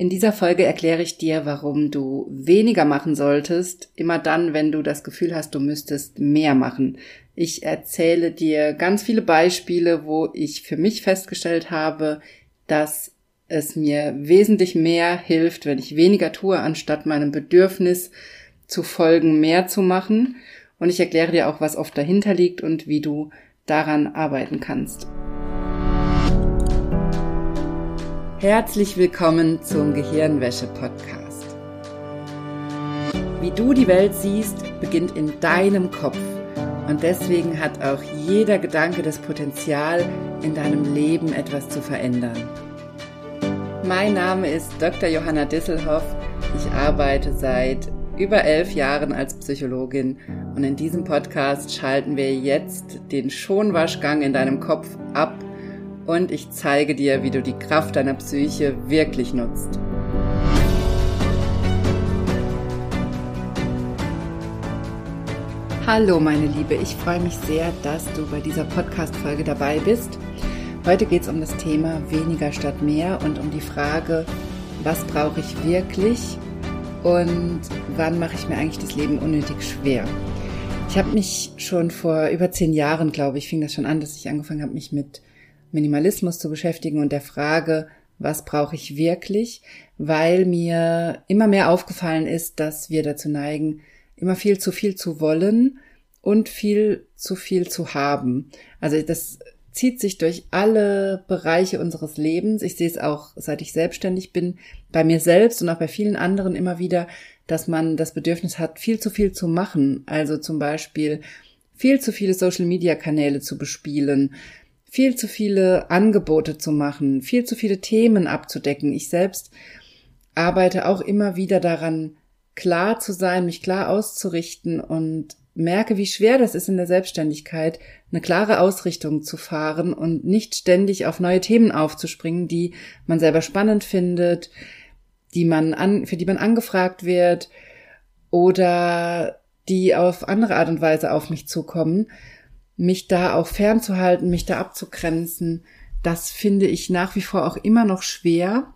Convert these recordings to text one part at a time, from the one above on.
In dieser Folge erkläre ich dir, warum du weniger machen solltest, immer dann, wenn du das Gefühl hast, du müsstest mehr machen. Ich erzähle dir ganz viele Beispiele, wo ich für mich festgestellt habe, dass es mir wesentlich mehr hilft, wenn ich weniger tue, anstatt meinem Bedürfnis zu folgen, mehr zu machen. Und ich erkläre dir auch, was oft dahinter liegt und wie du daran arbeiten kannst. Herzlich willkommen zum Gehirnwäsche-Podcast. Wie du die Welt siehst, beginnt in deinem Kopf. Und deswegen hat auch jeder Gedanke das Potenzial, in deinem Leben etwas zu verändern. Mein Name ist Dr. Johanna Disselhoff. Ich arbeite seit über elf Jahren als Psychologin und in diesem Podcast schalten wir jetzt den Schonwaschgang in deinem Kopf ab und ich zeige dir, wie du die Kraft deiner Psyche wirklich nutzt. Hallo meine Liebe, ich freue mich sehr, dass du bei dieser Podcast-Folge dabei bist. Heute geht es um das Thema weniger statt mehr und um die Frage, was brauche ich wirklich und wann mache ich mir eigentlich das Leben unnötig schwer. Ich habe mich schon vor über zehn Jahren, glaube ich, fing das schon an, dass ich angefangen habe, mich mit Minimalismus zu beschäftigen und der Frage, was brauche ich wirklich, weil mir immer mehr aufgefallen ist, dass wir dazu neigen, immer viel zu viel zu wollen und viel zu viel zu haben. Also das zieht sich durch alle Bereiche unseres Lebens. Ich sehe es auch, seit ich selbstständig bin, bei mir selbst und auch bei vielen anderen immer wieder, dass man das Bedürfnis hat, viel zu viel zu machen. Also zum Beispiel viel zu viele Social-Media-Kanäle zu bespielen, viel zu viele Angebote zu machen, viel zu viele Themen abzudecken. Ich selbst arbeite auch immer wieder daran, klar zu sein, mich klar auszurichten und merke, wie schwer das ist in der Selbstständigkeit, eine klare Ausrichtung zu fahren und nicht ständig auf neue Themen aufzuspringen, die man selber spannend findet, die man an, für die man angefragt wird oder die auf andere Art und Weise auf mich zukommen, mich da auch fernzuhalten, mich da abzugrenzen, das finde ich nach wie vor auch immer noch schwer.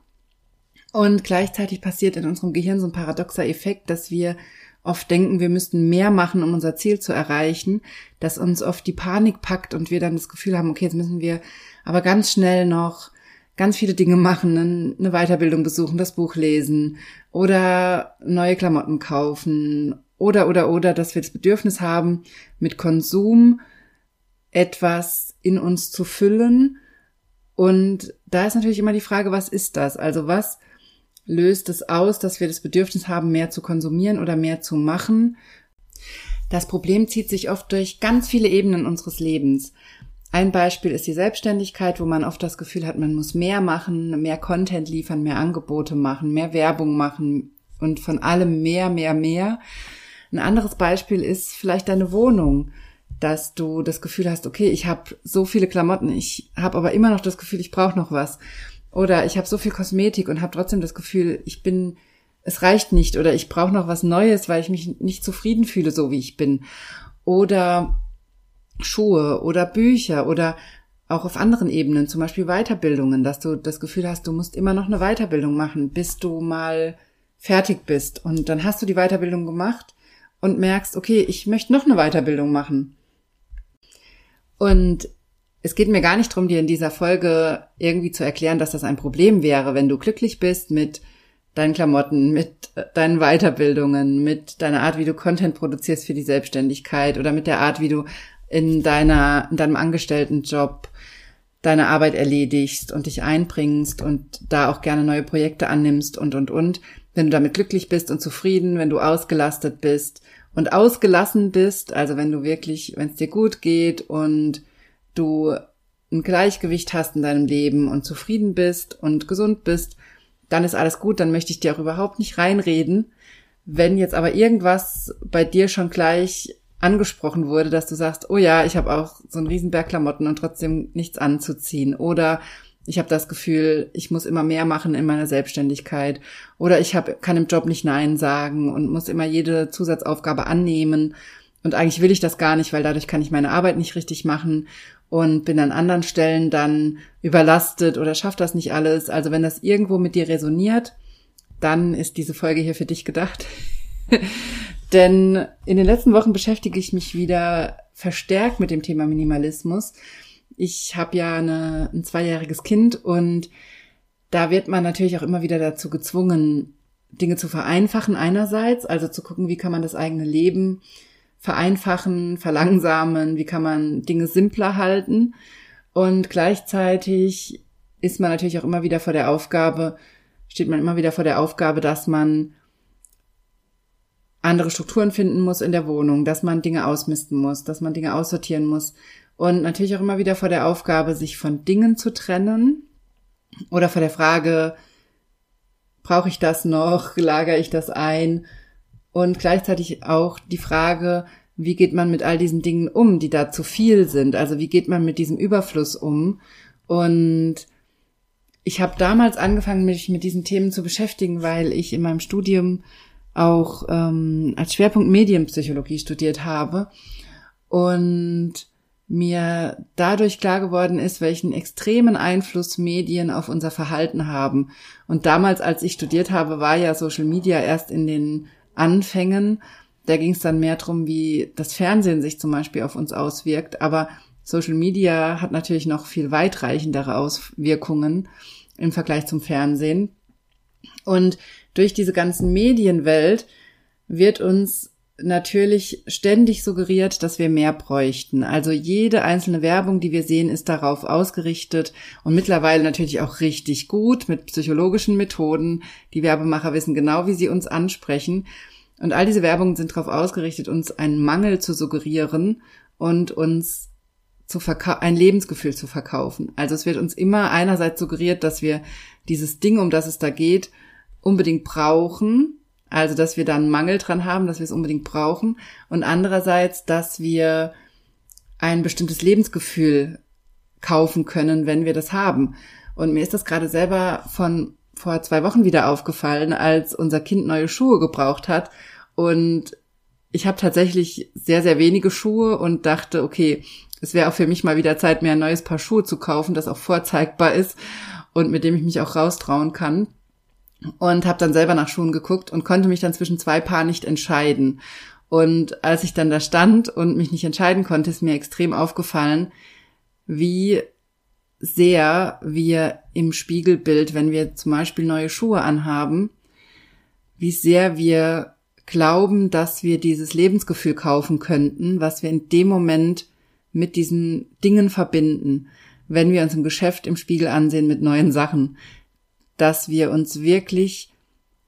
Und gleichzeitig passiert in unserem Gehirn so ein paradoxer Effekt, dass wir oft denken, wir müssten mehr machen, um unser Ziel zu erreichen, dass uns oft die Panik packt und wir dann das Gefühl haben, okay, jetzt müssen wir aber ganz schnell noch ganz viele Dinge machen, eine Weiterbildung besuchen, das Buch lesen oder neue Klamotten kaufen oder oder oder, dass wir das Bedürfnis haben, mit Konsum etwas in uns zu füllen. Und da ist natürlich immer die Frage, was ist das? Also was löst es aus, dass wir das Bedürfnis haben, mehr zu konsumieren oder mehr zu machen? Das Problem zieht sich oft durch ganz viele Ebenen unseres Lebens. Ein Beispiel ist die Selbstständigkeit, wo man oft das Gefühl hat, man muss mehr machen, mehr Content liefern, mehr Angebote machen, mehr Werbung machen und von allem mehr, mehr, mehr. Ein anderes Beispiel ist vielleicht deine Wohnung dass du das Gefühl hast, okay, ich habe so viele Klamotten, ich habe aber immer noch das Gefühl, ich brauche noch was. Oder ich habe so viel Kosmetik und habe trotzdem das Gefühl, ich bin, es reicht nicht oder ich brauche noch was Neues, weil ich mich nicht zufrieden fühle, so wie ich bin. Oder Schuhe oder Bücher oder auch auf anderen Ebenen, zum Beispiel Weiterbildungen, dass du das Gefühl hast, du musst immer noch eine Weiterbildung machen, bis du mal fertig bist. Und dann hast du die Weiterbildung gemacht und merkst, okay, ich möchte noch eine Weiterbildung machen. Und es geht mir gar nicht darum, dir in dieser Folge irgendwie zu erklären, dass das ein Problem wäre, wenn du glücklich bist mit deinen Klamotten, mit deinen Weiterbildungen, mit deiner Art, wie du Content produzierst für die Selbstständigkeit oder mit der Art, wie du in deiner, in deinem Angestelltenjob deine Arbeit erledigst und dich einbringst und da auch gerne neue Projekte annimmst und, und, und. Wenn du damit glücklich bist und zufrieden, wenn du ausgelastet bist und ausgelassen bist, also wenn du wirklich, wenn es dir gut geht und du ein Gleichgewicht hast in deinem Leben und zufrieden bist und gesund bist, dann ist alles gut, dann möchte ich dir auch überhaupt nicht reinreden. Wenn jetzt aber irgendwas bei dir schon gleich angesprochen wurde, dass du sagst, oh ja, ich habe auch so einen Riesenberg Klamotten und trotzdem nichts anzuziehen oder ich habe das Gefühl, ich muss immer mehr machen in meiner Selbstständigkeit oder ich hab, kann im Job nicht Nein sagen und muss immer jede Zusatzaufgabe annehmen. Und eigentlich will ich das gar nicht, weil dadurch kann ich meine Arbeit nicht richtig machen und bin an anderen Stellen dann überlastet oder schafft das nicht alles. Also wenn das irgendwo mit dir resoniert, dann ist diese Folge hier für dich gedacht. Denn in den letzten Wochen beschäftige ich mich wieder verstärkt mit dem Thema Minimalismus. Ich habe ja eine, ein zweijähriges Kind und da wird man natürlich auch immer wieder dazu gezwungen, Dinge zu vereinfachen einerseits, also zu gucken, wie kann man das eigene Leben vereinfachen, verlangsamen, wie kann man Dinge simpler halten. Und gleichzeitig ist man natürlich auch immer wieder vor der Aufgabe, steht man immer wieder vor der Aufgabe, dass man andere Strukturen finden muss in der Wohnung, dass man Dinge ausmisten muss, dass man Dinge aussortieren muss und natürlich auch immer wieder vor der Aufgabe, sich von Dingen zu trennen oder vor der Frage, brauche ich das noch, lagere ich das ein und gleichzeitig auch die Frage, wie geht man mit all diesen Dingen um, die da zu viel sind? Also wie geht man mit diesem Überfluss um? Und ich habe damals angefangen, mich mit diesen Themen zu beschäftigen, weil ich in meinem Studium auch ähm, als Schwerpunkt Medienpsychologie studiert habe und mir dadurch klar geworden ist, welchen extremen Einfluss Medien auf unser Verhalten haben. Und damals, als ich studiert habe, war ja Social Media erst in den Anfängen. Da ging es dann mehr drum, wie das Fernsehen sich zum Beispiel auf uns auswirkt. Aber Social Media hat natürlich noch viel weitreichendere Auswirkungen im Vergleich zum Fernsehen. Und durch diese ganzen Medienwelt wird uns natürlich ständig suggeriert, dass wir mehr bräuchten. Also jede einzelne Werbung, die wir sehen, ist darauf ausgerichtet und mittlerweile natürlich auch richtig gut mit psychologischen Methoden. Die Werbemacher wissen genau, wie sie uns ansprechen. Und all diese Werbungen sind darauf ausgerichtet, uns einen Mangel zu suggerieren und uns zu ein Lebensgefühl zu verkaufen. Also es wird uns immer einerseits suggeriert, dass wir dieses Ding, um das es da geht, unbedingt brauchen. Also dass wir da einen Mangel dran haben, dass wir es unbedingt brauchen. Und andererseits, dass wir ein bestimmtes Lebensgefühl kaufen können, wenn wir das haben. Und mir ist das gerade selber von vor zwei Wochen wieder aufgefallen, als unser Kind neue Schuhe gebraucht hat. Und ich habe tatsächlich sehr, sehr wenige Schuhe und dachte, okay, es wäre auch für mich mal wieder Zeit, mir ein neues Paar Schuhe zu kaufen, das auch vorzeigbar ist und mit dem ich mich auch raustrauen kann. Und habe dann selber nach Schuhen geguckt und konnte mich dann zwischen zwei Paar nicht entscheiden. Und als ich dann da stand und mich nicht entscheiden konnte, ist mir extrem aufgefallen, wie sehr wir im Spiegelbild, wenn wir zum Beispiel neue Schuhe anhaben, wie sehr wir glauben, dass wir dieses Lebensgefühl kaufen könnten, was wir in dem Moment mit diesen Dingen verbinden, wenn wir uns im Geschäft im Spiegel ansehen mit neuen Sachen, dass wir uns wirklich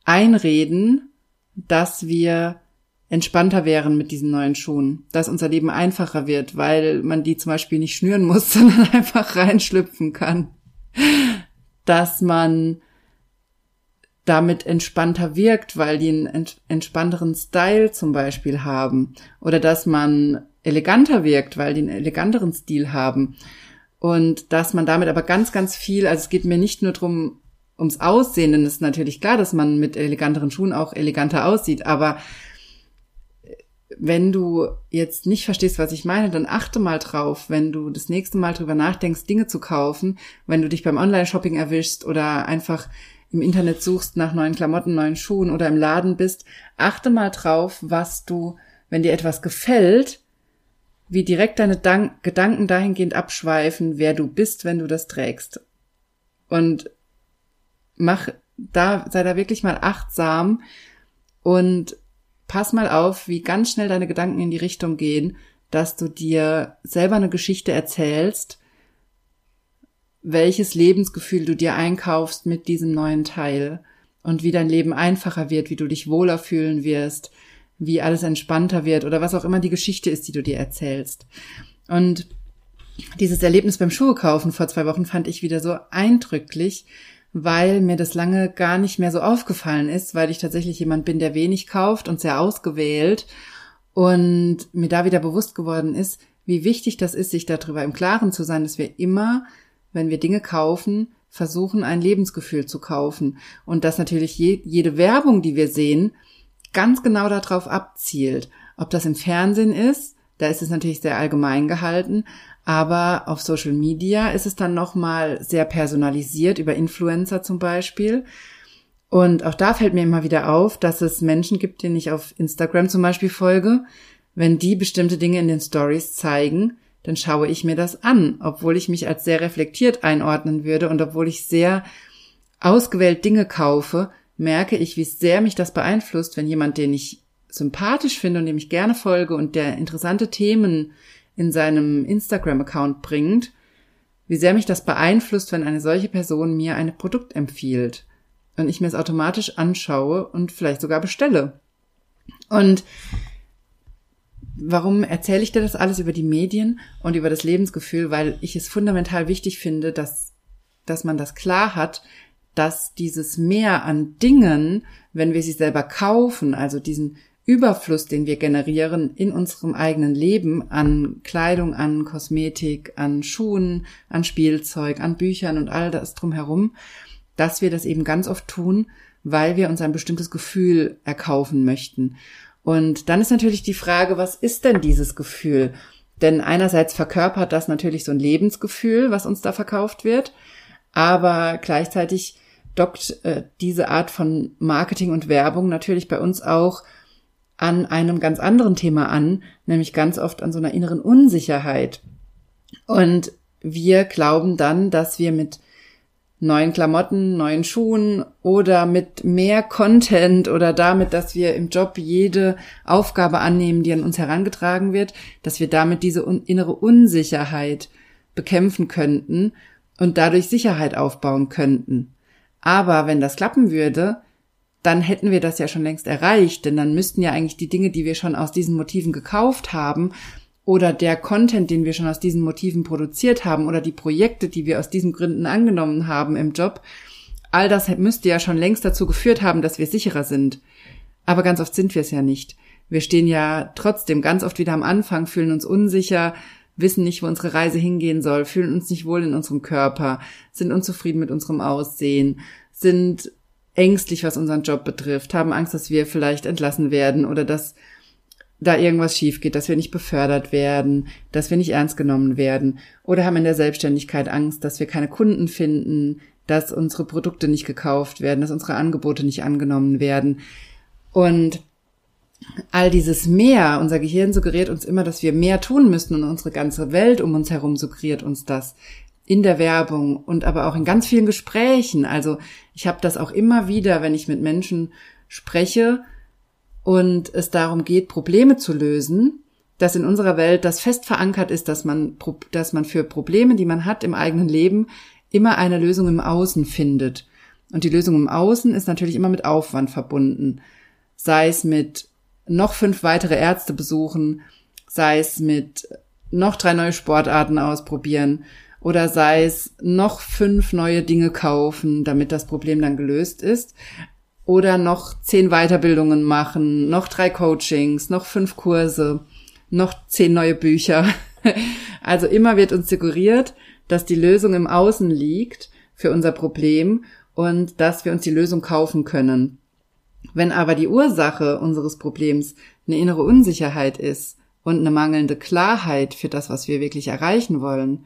einreden, dass wir entspannter wären mit diesen neuen Schuhen, dass unser Leben einfacher wird, weil man die zum Beispiel nicht schnüren muss, sondern einfach reinschlüpfen kann, dass man damit entspannter wirkt, weil die einen entspannteren Style zum Beispiel haben. Oder dass man eleganter wirkt, weil die einen eleganteren Stil haben. Und dass man damit aber ganz, ganz viel, also es geht mir nicht nur drum ums Aussehen, denn es ist natürlich klar, dass man mit eleganteren Schuhen auch eleganter aussieht, aber wenn du jetzt nicht verstehst, was ich meine, dann achte mal drauf, wenn du das nächste Mal drüber nachdenkst, Dinge zu kaufen, wenn du dich beim Online-Shopping erwischst oder einfach im Internet suchst nach neuen Klamotten, neuen Schuhen oder im Laden bist, achte mal drauf, was du, wenn dir etwas gefällt, wie direkt deine Dank Gedanken dahingehend abschweifen, wer du bist, wenn du das trägst. Und mach da, sei da wirklich mal achtsam und pass mal auf, wie ganz schnell deine Gedanken in die Richtung gehen, dass du dir selber eine Geschichte erzählst, welches Lebensgefühl du dir einkaufst mit diesem neuen Teil und wie dein Leben einfacher wird, wie du dich wohler fühlen wirst, wie alles entspannter wird oder was auch immer die Geschichte ist, die du dir erzählst. Und dieses Erlebnis beim Schuhe kaufen vor zwei Wochen fand ich wieder so eindrücklich, weil mir das lange gar nicht mehr so aufgefallen ist, weil ich tatsächlich jemand bin, der wenig kauft und sehr ausgewählt und mir da wieder bewusst geworden ist, wie wichtig das ist, sich darüber im Klaren zu sein, dass wir immer wenn wir Dinge kaufen, versuchen, ein Lebensgefühl zu kaufen. Und dass natürlich je, jede Werbung, die wir sehen, ganz genau darauf abzielt. Ob das im Fernsehen ist, da ist es natürlich sehr allgemein gehalten, aber auf Social Media ist es dann nochmal sehr personalisiert, über Influencer zum Beispiel. Und auch da fällt mir immer wieder auf, dass es Menschen gibt, denen ich auf Instagram zum Beispiel folge. Wenn die bestimmte Dinge in den Stories zeigen, dann schaue ich mir das an, obwohl ich mich als sehr reflektiert einordnen würde und obwohl ich sehr ausgewählt Dinge kaufe, merke ich, wie sehr mich das beeinflusst, wenn jemand, den ich sympathisch finde und dem ich gerne folge und der interessante Themen in seinem Instagram-Account bringt, wie sehr mich das beeinflusst, wenn eine solche Person mir ein Produkt empfiehlt und ich mir es automatisch anschaue und vielleicht sogar bestelle. Und warum erzähle ich dir das alles über die Medien und über das Lebensgefühl? Weil ich es fundamental wichtig finde, dass, dass man das klar hat, dass dieses Mehr an Dingen, wenn wir sie selber kaufen, also diesen Überfluss, den wir generieren in unserem eigenen Leben an Kleidung, an Kosmetik, an Schuhen, an Spielzeug, an Büchern und all das drumherum, dass wir das eben ganz oft tun, weil wir uns ein bestimmtes Gefühl erkaufen möchten. Und dann ist natürlich die Frage, was ist denn dieses Gefühl? Denn einerseits verkörpert das natürlich so ein Lebensgefühl, was uns da verkauft wird, aber gleichzeitig dockt äh, diese Art von Marketing und Werbung natürlich bei uns auch an einem ganz anderen Thema an, nämlich ganz oft an so einer inneren Unsicherheit. Und wir glauben dann, dass wir mit neuen Klamotten, neuen Schuhen oder mit mehr Content oder damit, dass wir im Job jede Aufgabe annehmen, die an uns herangetragen wird, dass wir damit diese innere Unsicherheit bekämpfen könnten und dadurch Sicherheit aufbauen könnten. Aber wenn das klappen würde, dann hätten wir das ja schon längst erreicht, denn dann müssten ja eigentlich die Dinge, die wir schon aus diesen Motiven gekauft haben, oder der Content, den wir schon aus diesen Motiven produziert haben, oder die Projekte, die wir aus diesen Gründen angenommen haben im Job, all das müsste ja schon längst dazu geführt haben, dass wir sicherer sind. Aber ganz oft sind wir es ja nicht. Wir stehen ja trotzdem ganz oft wieder am Anfang, fühlen uns unsicher, wissen nicht, wo unsere Reise hingehen soll, fühlen uns nicht wohl in unserem Körper, sind unzufrieden mit unserem Aussehen, sind ängstlich, was unseren Job betrifft, haben Angst, dass wir vielleicht entlassen werden oder dass da irgendwas schief geht, dass wir nicht befördert werden, dass wir nicht ernst genommen werden oder haben in der Selbstständigkeit Angst, dass wir keine Kunden finden, dass unsere Produkte nicht gekauft werden, dass unsere Angebote nicht angenommen werden. Und all dieses mehr, unser Gehirn suggeriert uns immer, dass wir mehr tun müssen und unsere ganze Welt um uns herum suggeriert uns das in der Werbung und aber auch in ganz vielen Gesprächen. Also ich habe das auch immer wieder, wenn ich mit Menschen spreche und es darum geht, Probleme zu lösen, dass in unserer Welt das fest verankert ist, dass man, dass man für Probleme, die man hat im eigenen Leben, immer eine Lösung im Außen findet. Und die Lösung im Außen ist natürlich immer mit Aufwand verbunden. Sei es mit noch fünf weitere Ärzte besuchen, sei es mit noch drei neue Sportarten ausprobieren oder sei es noch fünf neue Dinge kaufen, damit das Problem dann gelöst ist oder noch zehn Weiterbildungen machen, noch drei Coachings, noch fünf Kurse, noch zehn neue Bücher. Also immer wird uns suggeriert, dass die Lösung im Außen liegt für unser Problem und dass wir uns die Lösung kaufen können. Wenn aber die Ursache unseres Problems eine innere Unsicherheit ist und eine mangelnde Klarheit für das, was wir wirklich erreichen wollen,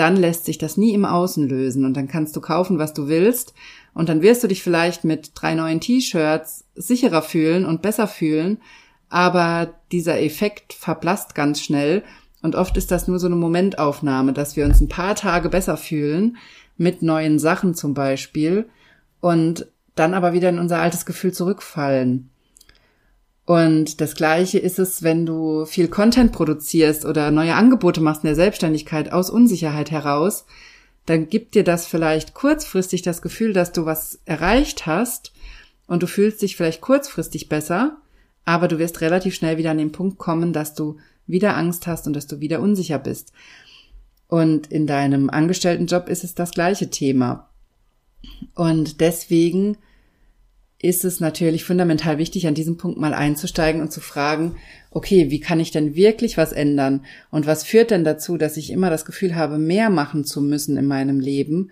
dann lässt sich das nie im Außen lösen und dann kannst du kaufen, was du willst. Und dann wirst du dich vielleicht mit drei neuen T-Shirts sicherer fühlen und besser fühlen, aber dieser Effekt verblasst ganz schnell. Und oft ist das nur so eine Momentaufnahme, dass wir uns ein paar Tage besser fühlen mit neuen Sachen zum Beispiel und dann aber wieder in unser altes Gefühl zurückfallen. Und das Gleiche ist es, wenn du viel Content produzierst oder neue Angebote machst in der Selbstständigkeit aus Unsicherheit heraus, dann gibt dir das vielleicht kurzfristig das Gefühl, dass du was erreicht hast und du fühlst dich vielleicht kurzfristig besser, aber du wirst relativ schnell wieder an den Punkt kommen, dass du wieder Angst hast und dass du wieder unsicher bist. Und in deinem Angestelltenjob ist es das gleiche Thema. Und deswegen ist es natürlich fundamental wichtig, an diesem Punkt mal einzusteigen und zu fragen, okay, wie kann ich denn wirklich was ändern? Und was führt denn dazu, dass ich immer das Gefühl habe, mehr machen zu müssen in meinem Leben?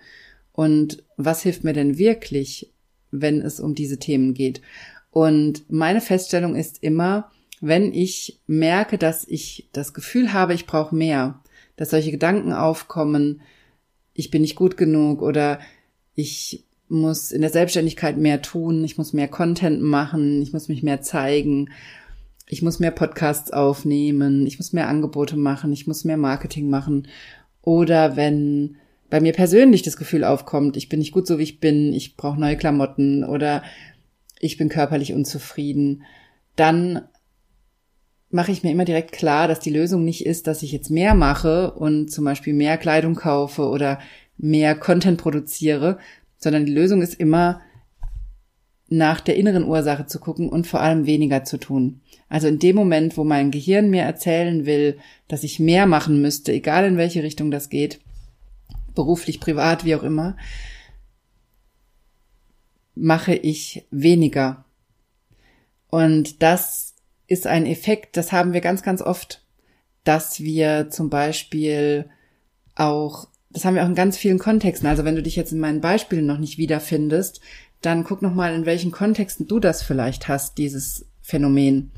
Und was hilft mir denn wirklich, wenn es um diese Themen geht? Und meine Feststellung ist immer, wenn ich merke, dass ich das Gefühl habe, ich brauche mehr, dass solche Gedanken aufkommen, ich bin nicht gut genug oder ich muss in der Selbstständigkeit mehr tun, ich muss mehr Content machen, ich muss mich mehr zeigen, ich muss mehr Podcasts aufnehmen, ich muss mehr Angebote machen, ich muss mehr Marketing machen. Oder wenn bei mir persönlich das Gefühl aufkommt, ich bin nicht gut so, wie ich bin, ich brauche neue Klamotten oder ich bin körperlich unzufrieden, dann mache ich mir immer direkt klar, dass die Lösung nicht ist, dass ich jetzt mehr mache und zum Beispiel mehr Kleidung kaufe oder mehr Content produziere, sondern die Lösung ist immer, nach der inneren Ursache zu gucken und vor allem weniger zu tun. Also in dem Moment, wo mein Gehirn mir erzählen will, dass ich mehr machen müsste, egal in welche Richtung das geht, beruflich, privat, wie auch immer, mache ich weniger. Und das ist ein Effekt, das haben wir ganz, ganz oft, dass wir zum Beispiel auch, das haben wir auch in ganz vielen Kontexten. Also wenn du dich jetzt in meinen Beispielen noch nicht wiederfindest, dann guck noch mal, in welchen Kontexten du das vielleicht hast, dieses Phänomen.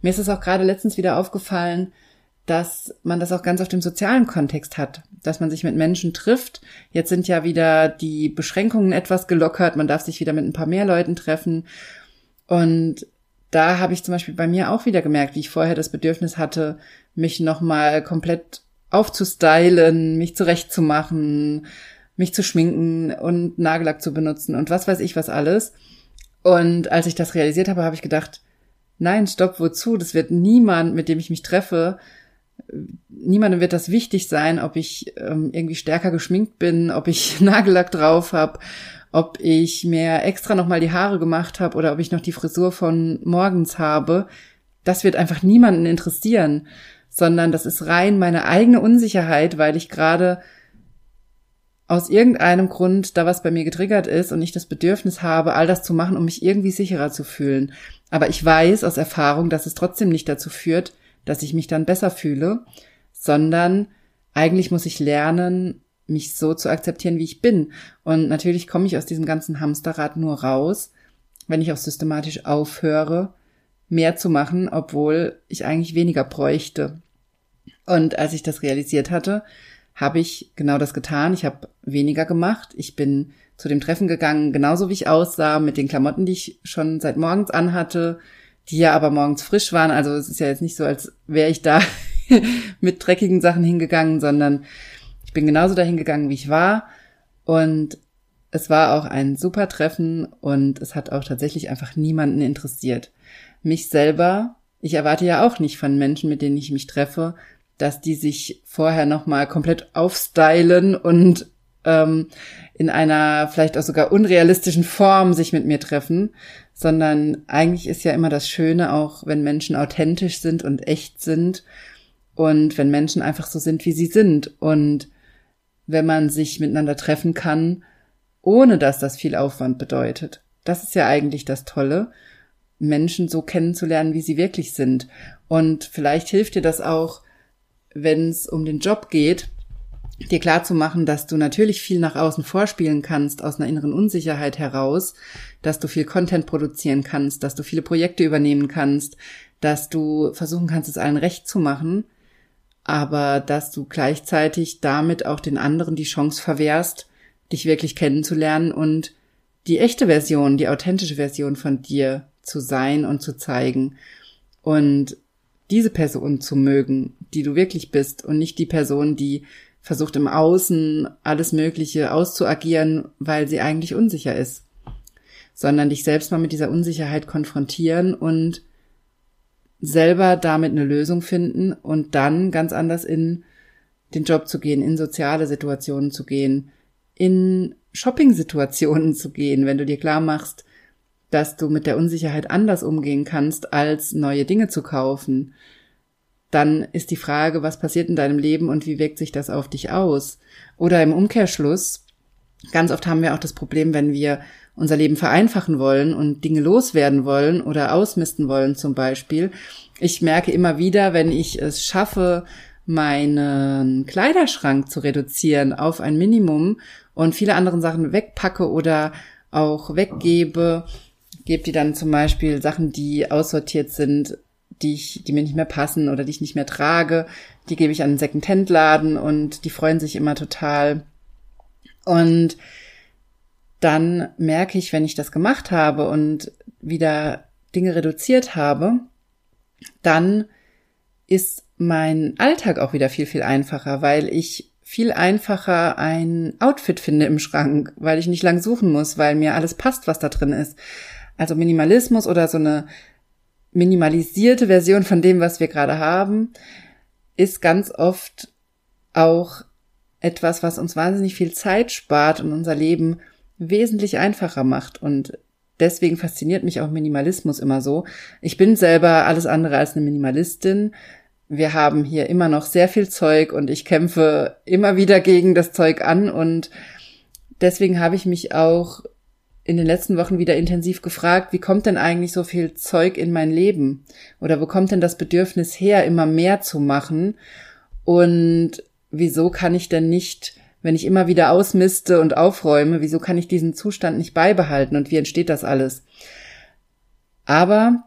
Mir ist es auch gerade letztens wieder aufgefallen, dass man das auch ganz auf dem sozialen Kontext hat, dass man sich mit Menschen trifft. Jetzt sind ja wieder die Beschränkungen etwas gelockert, man darf sich wieder mit ein paar mehr Leuten treffen. Und da habe ich zum Beispiel bei mir auch wieder gemerkt, wie ich vorher das Bedürfnis hatte, mich nochmal komplett aufzustylen, mich zurechtzumachen, mich zu schminken und Nagellack zu benutzen und was weiß ich was alles. Und als ich das realisiert habe, habe ich gedacht, nein, stopp, wozu? Das wird niemand, mit dem ich mich treffe, niemandem wird das wichtig sein, ob ich ähm, irgendwie stärker geschminkt bin, ob ich Nagellack drauf habe, ob ich mir extra nochmal die Haare gemacht habe oder ob ich noch die Frisur von morgens habe. Das wird einfach niemanden interessieren, sondern das ist rein meine eigene Unsicherheit, weil ich gerade aus irgendeinem Grund da was bei mir getriggert ist und ich das Bedürfnis habe, all das zu machen, um mich irgendwie sicherer zu fühlen. Aber ich weiß aus Erfahrung, dass es trotzdem nicht dazu führt, dass ich mich dann besser fühle, sondern eigentlich muss ich lernen, mich so zu akzeptieren, wie ich bin. Und natürlich komme ich aus diesem ganzen Hamsterrad nur raus, wenn ich auch systematisch aufhöre, mehr zu machen, obwohl ich eigentlich weniger bräuchte. Und als ich das realisiert hatte, habe ich genau das getan. Ich habe weniger gemacht. Ich bin zu dem Treffen gegangen, genauso wie ich aussah, mit den Klamotten, die ich schon seit morgens anhatte, die ja aber morgens frisch waren. Also es ist ja jetzt nicht so, als wäre ich da mit dreckigen Sachen hingegangen, sondern ich bin genauso dahin gegangen, wie ich war. Und es war auch ein super Treffen und es hat auch tatsächlich einfach niemanden interessiert. Mich selber, ich erwarte ja auch nicht von Menschen, mit denen ich mich treffe, dass die sich vorher nochmal komplett aufstylen und ähm, in einer vielleicht auch sogar unrealistischen Form sich mit mir treffen, sondern eigentlich ist ja immer das Schöne auch, wenn Menschen authentisch sind und echt sind und wenn Menschen einfach so sind, wie sie sind und wenn man sich miteinander treffen kann, ohne dass das viel Aufwand bedeutet. Das ist ja eigentlich das Tolle, Menschen so kennenzulernen, wie sie wirklich sind. Und vielleicht hilft dir das auch, wenn es um den Job geht, dir klar zu machen, dass du natürlich viel nach außen vorspielen kannst aus einer inneren Unsicherheit heraus, dass du viel Content produzieren kannst, dass du viele Projekte übernehmen kannst, dass du versuchen kannst, es allen recht zu machen, aber dass du gleichzeitig damit auch den anderen die Chance verwehrst, dich wirklich kennenzulernen und die echte Version, die authentische Version von dir zu sein und zu zeigen. Und diese Person zu mögen, die du wirklich bist und nicht die Person, die versucht im Außen alles Mögliche auszuagieren, weil sie eigentlich unsicher ist, sondern dich selbst mal mit dieser Unsicherheit konfrontieren und selber damit eine Lösung finden und dann ganz anders in den Job zu gehen, in soziale Situationen zu gehen, in Shopping-Situationen zu gehen, wenn du dir klar machst, dass du mit der Unsicherheit anders umgehen kannst, als neue Dinge zu kaufen, dann ist die Frage, was passiert in deinem Leben und wie wirkt sich das auf dich aus? Oder im Umkehrschluss, ganz oft haben wir auch das Problem, wenn wir unser Leben vereinfachen wollen und Dinge loswerden wollen oder ausmisten wollen zum Beispiel. Ich merke immer wieder, wenn ich es schaffe, meinen Kleiderschrank zu reduzieren auf ein Minimum und viele andere Sachen wegpacke oder auch weggebe, gebe die dann zum Beispiel Sachen, die aussortiert sind, die ich, die mir nicht mehr passen oder die ich nicht mehr trage, die gebe ich an den Second-Hand-Laden und die freuen sich immer total. Und dann merke ich, wenn ich das gemacht habe und wieder Dinge reduziert habe, dann ist mein Alltag auch wieder viel, viel einfacher, weil ich viel einfacher ein Outfit finde im Schrank, weil ich nicht lang suchen muss, weil mir alles passt, was da drin ist. Also Minimalismus oder so eine minimalisierte Version von dem, was wir gerade haben, ist ganz oft auch etwas, was uns wahnsinnig viel Zeit spart und unser Leben wesentlich einfacher macht. Und deswegen fasziniert mich auch Minimalismus immer so. Ich bin selber alles andere als eine Minimalistin. Wir haben hier immer noch sehr viel Zeug und ich kämpfe immer wieder gegen das Zeug an und deswegen habe ich mich auch in den letzten Wochen wieder intensiv gefragt, wie kommt denn eigentlich so viel Zeug in mein Leben? Oder wo kommt denn das Bedürfnis her, immer mehr zu machen? Und wieso kann ich denn nicht, wenn ich immer wieder ausmiste und aufräume, wieso kann ich diesen Zustand nicht beibehalten und wie entsteht das alles? Aber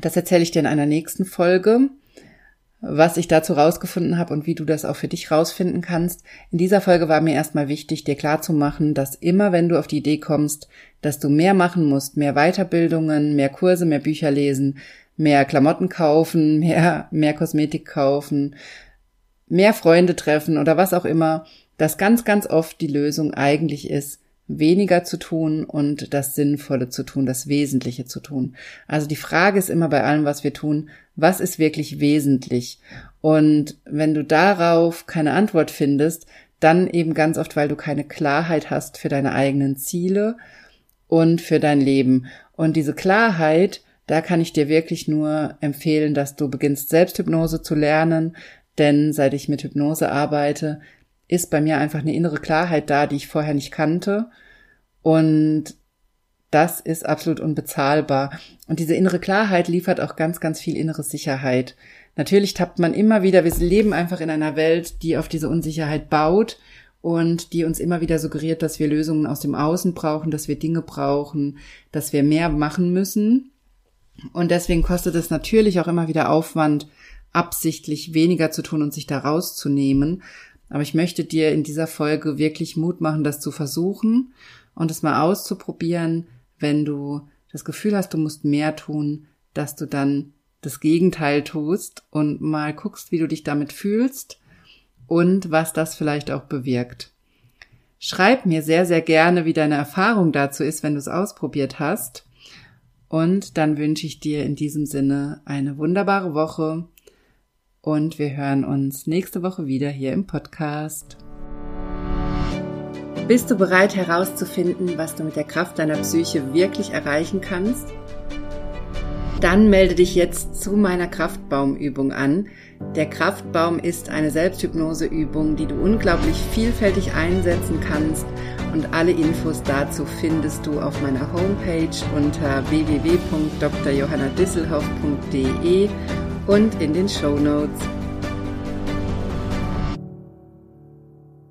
das erzähle ich dir in einer nächsten Folge was ich dazu rausgefunden habe und wie du das auch für dich rausfinden kannst. In dieser Folge war mir erstmal wichtig, dir klarzumachen, dass immer wenn du auf die Idee kommst, dass du mehr machen musst, mehr Weiterbildungen, mehr Kurse, mehr Bücher lesen, mehr Klamotten kaufen, mehr, mehr Kosmetik kaufen, mehr Freunde treffen oder was auch immer, dass ganz, ganz oft die Lösung eigentlich ist, weniger zu tun und das Sinnvolle zu tun, das Wesentliche zu tun. Also die Frage ist immer bei allem, was wir tun, was ist wirklich wesentlich? Und wenn du darauf keine Antwort findest, dann eben ganz oft, weil du keine Klarheit hast für deine eigenen Ziele und für dein Leben. Und diese Klarheit, da kann ich dir wirklich nur empfehlen, dass du beginnst, Selbsthypnose zu lernen, denn seit ich mit Hypnose arbeite, ist bei mir einfach eine innere Klarheit da, die ich vorher nicht kannte. Und das ist absolut unbezahlbar. Und diese innere Klarheit liefert auch ganz, ganz viel innere Sicherheit. Natürlich tappt man immer wieder, wir leben einfach in einer Welt, die auf diese Unsicherheit baut und die uns immer wieder suggeriert, dass wir Lösungen aus dem Außen brauchen, dass wir Dinge brauchen, dass wir mehr machen müssen. Und deswegen kostet es natürlich auch immer wieder Aufwand, absichtlich weniger zu tun und sich da rauszunehmen. Aber ich möchte dir in dieser Folge wirklich Mut machen, das zu versuchen und es mal auszuprobieren, wenn du das Gefühl hast, du musst mehr tun, dass du dann das Gegenteil tust und mal guckst, wie du dich damit fühlst und was das vielleicht auch bewirkt. Schreib mir sehr, sehr gerne, wie deine Erfahrung dazu ist, wenn du es ausprobiert hast. Und dann wünsche ich dir in diesem Sinne eine wunderbare Woche und wir hören uns nächste Woche wieder hier im Podcast. Bist du bereit herauszufinden, was du mit der Kraft deiner Psyche wirklich erreichen kannst? Dann melde dich jetzt zu meiner Kraftbaumübung an. Der Kraftbaum ist eine Selbsthypnoseübung, die du unglaublich vielfältig einsetzen kannst und alle Infos dazu findest du auf meiner Homepage unter www.drjohannadisselhoff.de und in den Show Notes.